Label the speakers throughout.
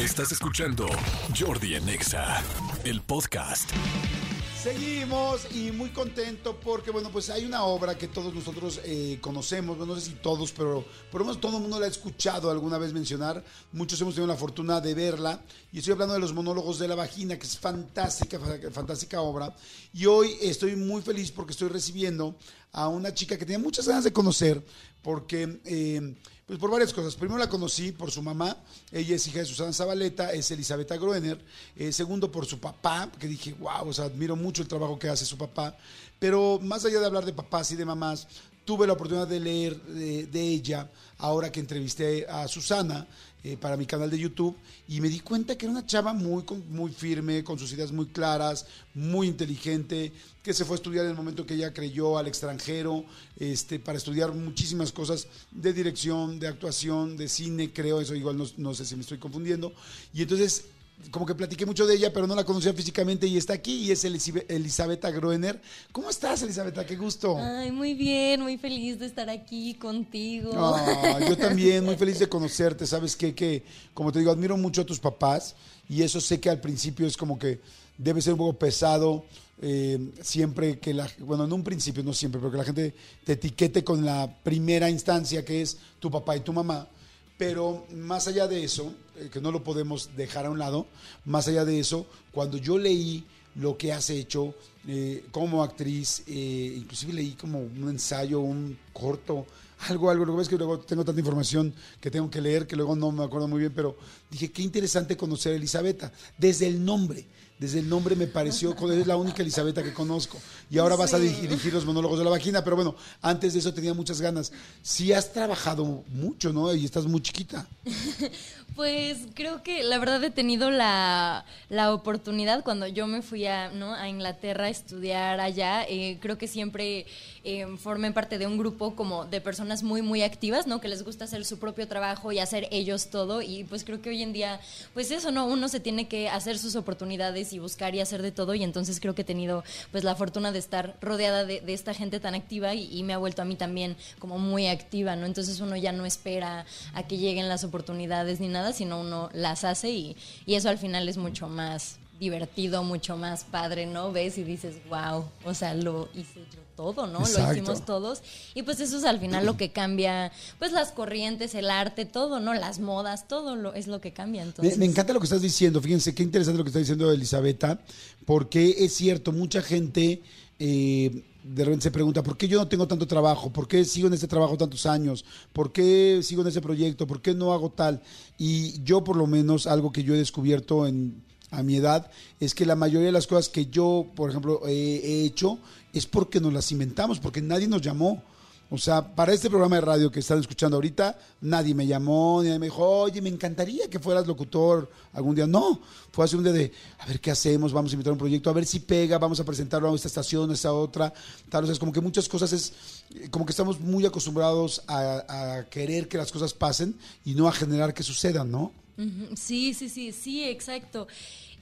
Speaker 1: Estás escuchando Jordi Anexa, el podcast.
Speaker 2: Seguimos y muy contento porque, bueno, pues hay una obra que todos nosotros eh, conocemos, no sé si todos, pero por lo menos todo el mundo la ha escuchado alguna vez mencionar. Muchos hemos tenido la fortuna de verla y estoy hablando de los monólogos de la vagina, que es fantástica, fantástica obra. Y hoy estoy muy feliz porque estoy recibiendo a una chica que tenía muchas ganas de conocer porque... Eh, pues por varias cosas. Primero la conocí por su mamá, ella es hija de Susana Zabaleta, es Elizabeth Groener. Eh, segundo por su papá, que dije, wow, o sea, admiro mucho el trabajo que hace su papá. Pero más allá de hablar de papás y de mamás, tuve la oportunidad de leer de, ella ahora que entrevisté a Susana eh, para mi canal de YouTube y me di cuenta que era una chava muy, muy firme, con sus ideas muy claras, muy inteligente, que se fue a estudiar en el momento que ella creyó al extranjero, este, para estudiar muchísimas cosas de dirección, de actuación, de cine, creo, eso igual no, no sé si me estoy confundiendo. Y entonces como que platiqué mucho de ella, pero no la conocía físicamente y está aquí y es Elizabeth Groener. ¿Cómo estás, Elizabeth? Qué gusto.
Speaker 3: Ay, muy bien, muy feliz de estar aquí contigo.
Speaker 2: yo también, muy feliz de conocerte. Sabes qué? que, como te digo, admiro mucho a tus papás y eso sé que al principio es como que debe ser un poco pesado. Eh, siempre que la, bueno, en un principio, no siempre, pero que la gente te etiquete con la primera instancia que es tu papá y tu mamá pero más allá de eso, eh, que no lo podemos dejar a un lado, más allá de eso, cuando yo leí lo que has hecho eh, como actriz, eh, inclusive leí como un ensayo, un corto, algo, algo, lo que ves que luego tengo tanta información que tengo que leer que luego no me acuerdo muy bien, pero dije, qué interesante conocer a Elisabetta, desde el nombre desde el nombre me pareció, es la única Elisabetta que conozco. Y ahora vas a dirigir los monólogos de la vagina, pero bueno, antes de eso tenía muchas ganas. Sí has trabajado mucho, ¿no? Y estás muy chiquita.
Speaker 3: Pues creo que la verdad he tenido la, oportunidad cuando yo me fui a, ¿no? a Inglaterra a estudiar allá, eh, creo que siempre eh, parte de un grupo como de personas muy, muy activas, ¿no? Que les gusta hacer su propio trabajo y hacer ellos todo. Y pues creo que hoy en día, pues eso, ¿no? Uno se tiene que hacer sus oportunidades y buscar y hacer de todo. Y entonces creo que he tenido pues la fortuna de estar rodeada de, esta gente tan activa y, y, me ha vuelto a mí también como muy activa, ¿no? Entonces uno ya no espera a que lleguen las oportunidades ni nada, sino uno las hace y, y eso al final es mucho más divertido, mucho más padre, ¿no? Ves y dices, wow, o sea, lo hice yo todo, ¿no? Lo hicimos todos. Y pues eso es al final lo que cambia, pues las corrientes, el arte, todo, ¿no? Las modas, todo lo, es lo que cambia. Entonces.
Speaker 2: Me, encanta lo que estás diciendo, fíjense, qué interesante lo que está diciendo Elisabetta, porque es cierto, mucha gente... Eh, de repente se pregunta, ¿por qué yo no tengo tanto trabajo? ¿Por qué sigo en este trabajo tantos años? ¿Por qué sigo en ese proyecto? ¿Por qué no hago tal? Y yo por lo menos algo que yo he descubierto en a mi edad, es que la mayoría de las cosas que yo, por ejemplo, he, hecho es porque nos las inventamos, porque nadie nos llamó. O sea, para este programa de radio que están escuchando ahorita, nadie me llamó, nadie me dijo, oye, me encantaría que fueras locutor algún día. No, fue hace un día de, a ver qué hacemos, vamos a invitar un proyecto, a ver si pega, vamos a presentarlo a esta estación, a esta otra. Tal, o sea, es como que muchas cosas es, como que estamos muy acostumbrados a, a querer que las cosas pasen y no a generar que sucedan, ¿no?
Speaker 3: Sí, sí, sí, sí, exacto.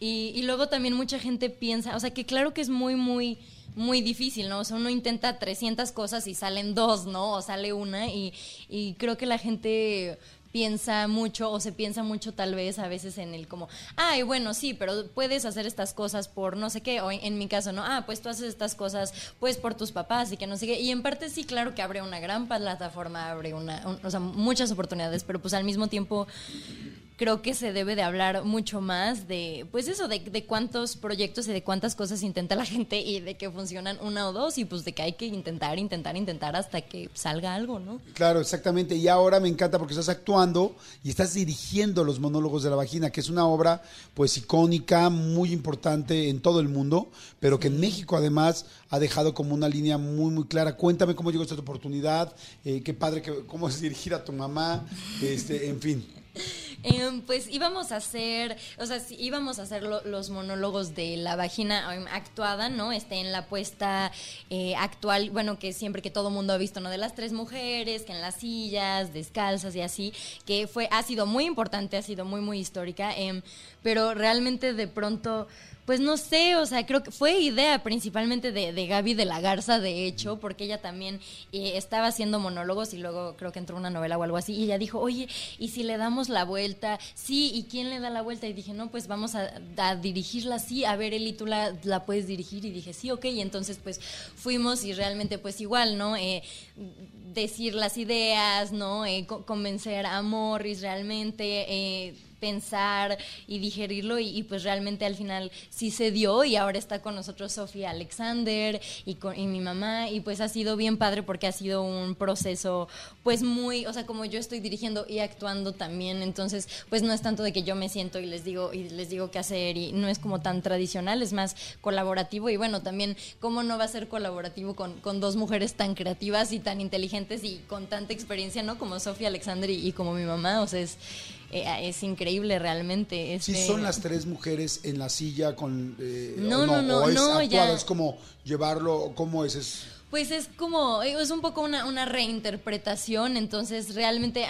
Speaker 3: Y, y, luego también mucha gente piensa, o sea, que claro que es muy, muy, muy difícil, ¿no? O sea, uno intenta 300 cosas y salen dos, ¿no? O sale una y, y creo que la gente piensa mucho o se piensa mucho tal vez a veces en el como, ay, bueno, sí, pero puedes hacer estas cosas por no sé qué, o en, mi caso, no, ah, pues tú haces estas cosas pues por tus papás y que no sé qué, y en parte sí, claro que abre una gran plataforma, abre una, o sea, muchas oportunidades, pero pues al mismo tiempo creo que se debe de hablar mucho más de, pues eso, de, de, cuántos proyectos y de cuántas cosas intenta la gente y de que funcionan una o dos y pues de que hay que intentar, intentar, intentar hasta que salga algo, ¿no?
Speaker 2: Claro, exactamente. Y ahora me encanta porque estás actuando y estás dirigiendo los monólogos de la vagina, que es una obra pues icónica, muy importante en todo el mundo, pero que en México además ha dejado como una línea muy, muy clara. Cuéntame cómo llegó esta oportunidad, eh, qué padre, que, cómo es dirigir a tu mamá, este, en fin.
Speaker 3: Em, pues íbamos a hacer, o sea, íbamos a hacer los monólogos de la vagina em, actuada, ¿no? Este, en la puesta eh, actual, bueno, que siempre que todo mundo ha visto, ¿no? De las tres mujeres, que en las sillas, descalzas y así, que fue, ha sido muy importante, ha sido muy, muy histórica, em, pero realmente de pronto pues no sé, o sea, creo que fue idea principalmente de, de Gaby de la Garza, de hecho, porque ella también eh, estaba haciendo monólogos y luego creo que entró una novela o algo así, y ella dijo, oye, ¿y si le damos la vuelta. Sí, ¿y quién le da la vuelta? Y dije, no, pues vamos a, a dirigirla así. A ver, Eli, tú la, la, puedes dirigir. Y dije, sí, ok. Y entonces, pues fuimos y realmente, pues igual, ¿no? Eh, decir las ideas, ¿no? Eh, convencer a Morris realmente. Eh, pensar y digerirlo y, pues realmente al final sí se dio y ahora está con nosotros Sofía Alexander y, con, y mi mamá y pues ha sido bien padre porque ha sido un proceso pues muy, o sea, como yo estoy dirigiendo y actuando también, entonces pues no es tanto de que yo me siento y les digo y les digo qué hacer y no es como tan tradicional, es más colaborativo y bueno, también cómo no va a ser colaborativo con, con dos mujeres tan creativas y tan inteligentes y con tanta experiencia, ¿no? Como Sofía Alexander y, y como mi mamá, o sea, es eh, es increíble realmente.
Speaker 2: Sí, son las tres mujeres en la silla con...
Speaker 3: Eh, no, no, no, no,
Speaker 2: es ya. Es como llevarlo, ¿cómo es? es
Speaker 3: pues es como, es un poco una, una reinterpretación, entonces realmente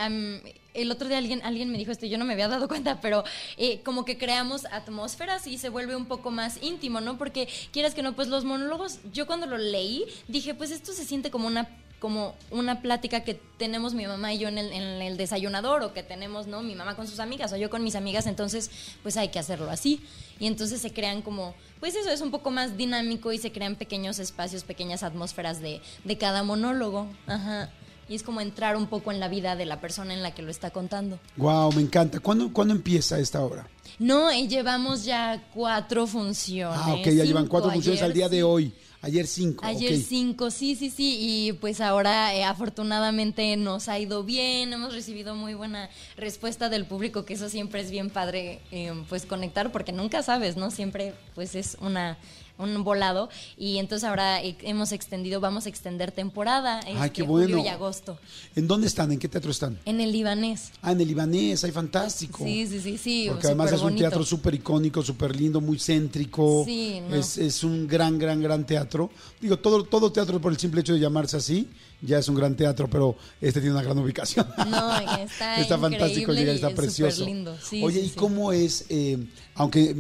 Speaker 3: el otro día alguien, alguien me dijo esto, yo no me había dado cuenta, pero eh, como que creamos atmósferas y se vuelve un poco más íntimo, ¿no? Porque quieras que no, pues los monólogos, yo cuando lo leí dije, pues esto se siente como una como una plática que tenemos mi mamá y yo en el, en el, desayunador o que tenemos no mi mamá con sus amigas o yo con mis amigas entonces pues hay que hacerlo así y entonces se crean como pues eso es un poco más dinámico y se crean pequeños espacios pequeñas atmósferas de, de cada monólogo ajá y es como entrar un poco en la vida de la persona en la que lo está contando.
Speaker 2: Wow, me encanta. ¿Cuándo, ¿cuándo empieza esta obra?
Speaker 3: No, y llevamos ya cuatro funciones.
Speaker 2: Ah, ok, ya llevan cuatro funciones al día de hoy. Ayer cinco.
Speaker 3: Ayer cinco, sí, sí, sí. Y pues ahora eh, afortunadamente nos ha ido bien, hemos recibido muy buena respuesta del público, que eso siempre es bien padre, eh, pues conectar, porque nunca sabes, ¿no? Siempre pues es una un volado y entonces ahora hemos extendido, vamos a extender temporada
Speaker 2: Ay, este, bueno.
Speaker 3: julio y agosto.
Speaker 2: ¿En dónde están? ¿En qué teatro están?
Speaker 3: En el libanés.
Speaker 2: Ah, en el libanés, ay, fantástico.
Speaker 3: Sí, sí, sí, sí.
Speaker 2: Porque además es un teatro súper icónico, súper lindo, muy céntrico. Sí, es, es un gran, gran, gran teatro. Digo, todo, todo teatro por el simple hecho de llamarse así ya es un gran teatro, pero este tiene una gran ubicación.
Speaker 3: No, está,
Speaker 2: está fantástico llegar, está precioso.
Speaker 3: Lindo.
Speaker 2: Oye, ¿y cómo es, eh, aunque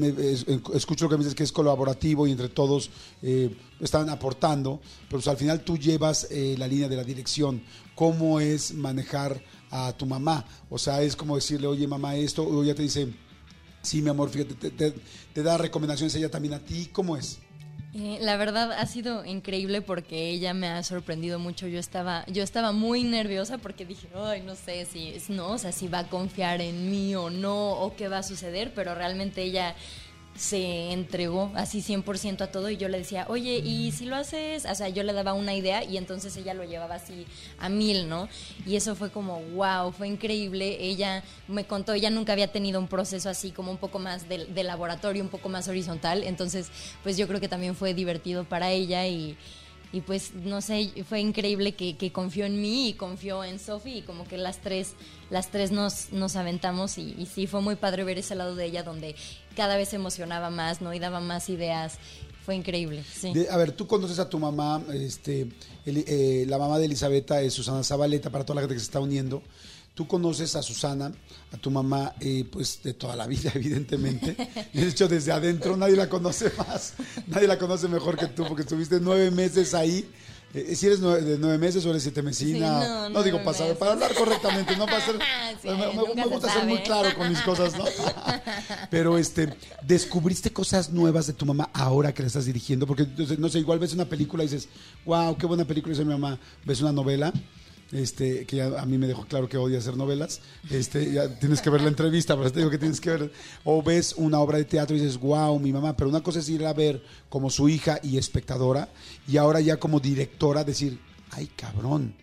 Speaker 2: escucho lo que me dices que es colaborativo y entre todos eh, están aportando, pero al final tú llevas eh, la línea de la dirección. ¿Cómo es manejar a tu mamá? O sea, es como decirle, oye, mamá, esto, o ella te dice, sí, mi amor, fíjate, te da recomendaciones ella también a ti. ¿Cómo es?
Speaker 3: Eh, la verdad ha sido increíble porque ella me ha sorprendido mucho. Yo estaba, yo estaba muy nerviosa porque dije, ay, no sé si no, o sea, si va a confiar en mí o no, o qué va a suceder, pero realmente ella se entregó así 100% a todo y yo le decía, oye, ¿y si lo haces? O sea, yo le daba una idea y entonces ella lo llevaba así a mil, ¿no? Y eso fue como, wow, fue increíble. Ella me contó, ella nunca había tenido un proceso así como un poco más de, de laboratorio, un poco más horizontal. Entonces, pues yo creo que también fue divertido para ella y y pues no sé, fue increíble que, confió en mí y confió en Sophie y como que las tres, las tres nos, nos aventamos y, sí, fue muy padre ver ese lado de ella donde cada vez se emocionaba más, ¿no? Y daba más ideas. Fue increíble,
Speaker 2: a ver, tú conoces a tu mamá, este, eh, la mamá de Elisabetta es Susana Zabaleta, para toda la gente que se está uniendo. Tú conoces a Susana, a tu mamá, eh, pues de toda la vida, evidentemente. De hecho, desde adentro nadie la conoce más, nadie la conoce mejor que tú, porque estuviste nueve meses ahí. Eh, si eres de nueve meses o eres siete mesina, no, digo pasar, para hablar correctamente, no para ser, me, gusta ser muy claro con mis cosas, ¿no? Pero este, descubriste cosas nuevas de tu mamá ahora que la estás dirigiendo, porque no sé, igual ves una película y dices, wow, qué buena película hizo mi mamá, ves una novela este, que a mí me dejó claro que odia hacer novelas, este, ya tienes que ver la entrevista, pero te digo que tienes que ver, o ves una obra de teatro y dices, wow, mi mamá, pero una cosa es ir a ver como su hija y espectadora, y ahora ya como directora decir, ay cabrón,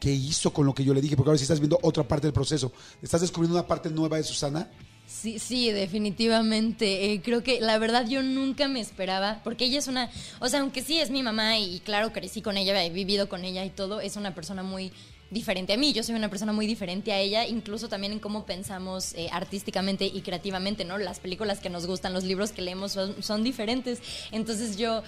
Speaker 2: ¿qué hizo con lo que yo le dije? Porque ahora sí estás viendo otra parte del proceso, estás descubriendo una parte nueva de Susana.
Speaker 3: Sí, sí, definitivamente. Eh, creo que la verdad yo nunca me esperaba, porque ella es una, o sea, aunque sí es mi mamá y, claro, crecí con ella, he vivido con ella y todo, es una persona muy diferente a mí. Yo soy una persona muy diferente a ella, incluso también en cómo pensamos eh, artísticamente y creativamente, ¿no? Las películas que nos gustan, los libros que leemos son diferentes. Entonces yo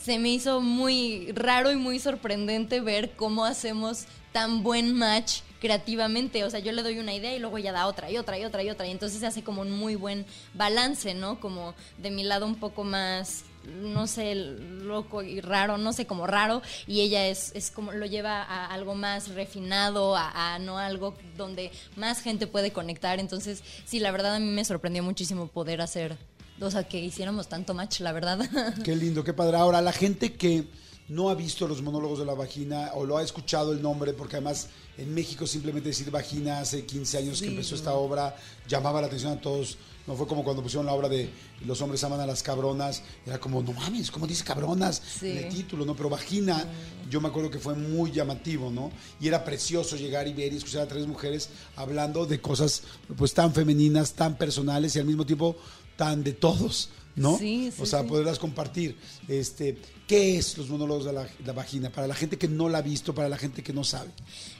Speaker 3: se me hizo muy raro y muy sorprendente ver cómo hacemos tan buen match creativamente. O sea, yo le doy una idea y luego ella da otra y otra y otra y otra. Y entonces se hace como un muy buen balance, ¿no? Como de mi lado un poco más no sé, loco y raro, no sé, como raro, y ella es, es como lo lleva a algo más refinado, a, no algo donde más gente puede conectar. Entonces, sí, la verdad a mí me sorprendió muchísimo poder hacer, o sea, que hiciéramos tanto match, la verdad.
Speaker 2: Qué lindo, qué padre. Ahora, la gente que no ha visto los monólogos de la vagina o lo ha escuchado el nombre, porque además en México simplemente decir vagina hace 15 años que empezó esta obra llamaba la atención a todos. No fue como cuando pusieron la obra de Los hombres aman a las cabronas. Era como, no mames, ¿cómo dice cabronas?
Speaker 3: Sí.
Speaker 2: En el título, ¿no? Pero vagina, yo me acuerdo que fue muy llamativo, ¿no? Y era precioso llegar y ver y escuchar a tres mujeres hablando de cosas pues tan femeninas, tan personales y al mismo tiempo tan de todos, ¿no?
Speaker 3: Sí, sí,
Speaker 2: o sea,
Speaker 3: sí.
Speaker 2: poderlas compartir. Este, ¿Qué es los monólogos de la, la vagina? Para la gente que no la ha visto, para la gente que no sabe.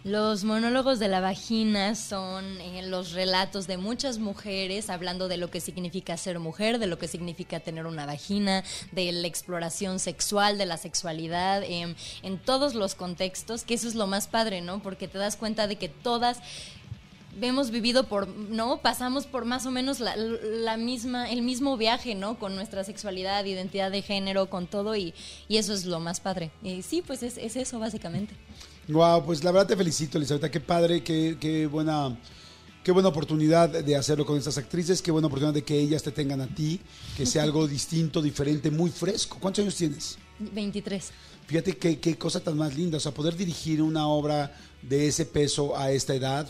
Speaker 3: Los monólogos de la vagina son eh, los relatos de muchas mujeres hablando de lo que significa ser mujer, de lo que significa tener una vagina, de la exploración sexual, de la sexualidad, em, en todos los contextos, que eso es lo más padre, ¿no? Porque te das cuenta de que todas hemos vivido por, ¿no? Pasamos por más o menos la, la misma, el mismo viaje, ¿no? Con nuestra sexualidad, identidad de género, con todo, y, y eso es lo más padre. Y sí, pues es, es eso, básicamente.
Speaker 2: Wow, pues la verdad te felicito, Elizabeth. Qué padre, qué, qué buena. Qué buena oportunidad de hacerlo con estas actrices, qué buena oportunidad de que ellas te tengan a ti, que sea algo distinto, diferente, muy fresco. ¿Cuántos años tienes?
Speaker 3: 23.
Speaker 2: Fíjate qué, qué cosa tan más linda, o sea, poder dirigir una obra de ese peso a esta edad,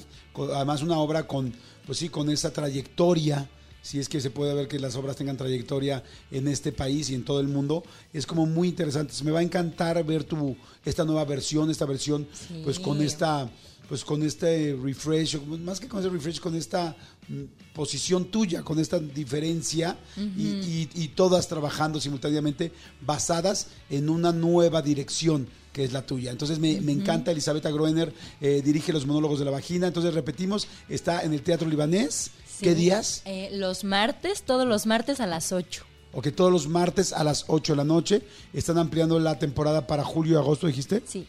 Speaker 2: además una obra con, pues sí, con esa trayectoria, si es que se puede ver que las obras tengan trayectoria en este país y en todo el mundo, es como muy interesante. Me va a encantar ver tu, esta nueva versión, esta versión,
Speaker 3: Sí.
Speaker 2: pues con esta, pues con este refresh, más que con ese refresh, con esta mm, posición tuya, con esta diferencia y, y- y todas trabajando simultáneamente basadas en una nueva dirección que es la tuya. Entonces me, me encanta, Elizabeth Groener eh, dirige los monólogos de la vagina. Entonces repetimos, está en el Teatro Libanés. ¿Qué días?
Speaker 3: Eh, los martes, todos los martes a las 8.
Speaker 2: O que todos los martes a las 8 de la noche. Están ampliando la temporada para julio y agosto, dijiste.
Speaker 3: Sí.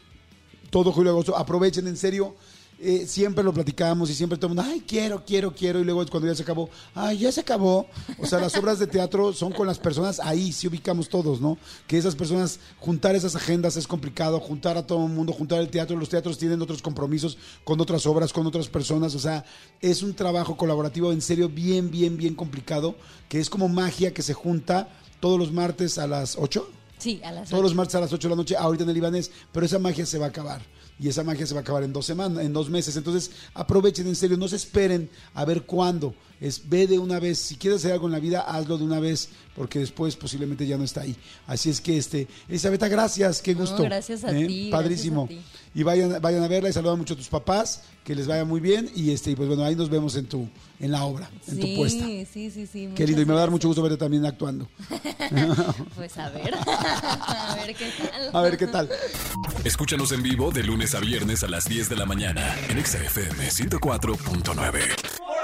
Speaker 2: todo julio y agosto. Aprovechen, en serio. Eh, siempre lo platicamos y siempre todo el mundo, ay, quiero, quiero, quiero. Y luego cuando ya se acabó, ay, ya se acabó. O sea, las obras de teatro son con las personas ahí, sí ubicamos todos, ¿no? Que esas personas, juntar esas agendas es complicado, juntar a todo el mundo, juntar el teatro. Los teatros tienen otros compromisos con otras obras, con otras personas. O sea, es un trabajo colaborativo en serio bien, bien, bien complicado, que es como magia que se junta todos los martes a las 8.
Speaker 3: Sí, a las
Speaker 2: Todos los
Speaker 3: 8.
Speaker 2: martes a las 8 de la noche, ahorita en el Libanés, pero esa magia se va a acabar. Y esa magia se va a acabar en dos semanas, en dos meses. Entonces, aprovechen en serio, no se esperen a ver cuándo. Es ve de una vez. Si quieres hacer algo en la vida, hazlo de una vez, porque después posiblemente ya no está ahí. Así es que, este, Elizabeth, gracias, qué
Speaker 3: No,
Speaker 2: gusto.
Speaker 3: gracias a
Speaker 2: ¿Eh?
Speaker 3: ti,
Speaker 2: Padrísimo.
Speaker 3: gracias a
Speaker 2: Y vayan, vayan a verla y saludan mucho a tus papás, que les vaya muy bien. Y este, y pues bueno, ahí nos vemos en tu, en la obra, en tu puesta.
Speaker 3: Sí, sí, sí, sí.
Speaker 2: Qué lindo, y me va a dar mucho gusto verte también actuando.
Speaker 3: Pues a ver. a ver qué tal.
Speaker 2: A ver qué tal.
Speaker 1: Escúchanos en vivo de lunes a viernes a las 10 de la mañana en Exa FM 104.9.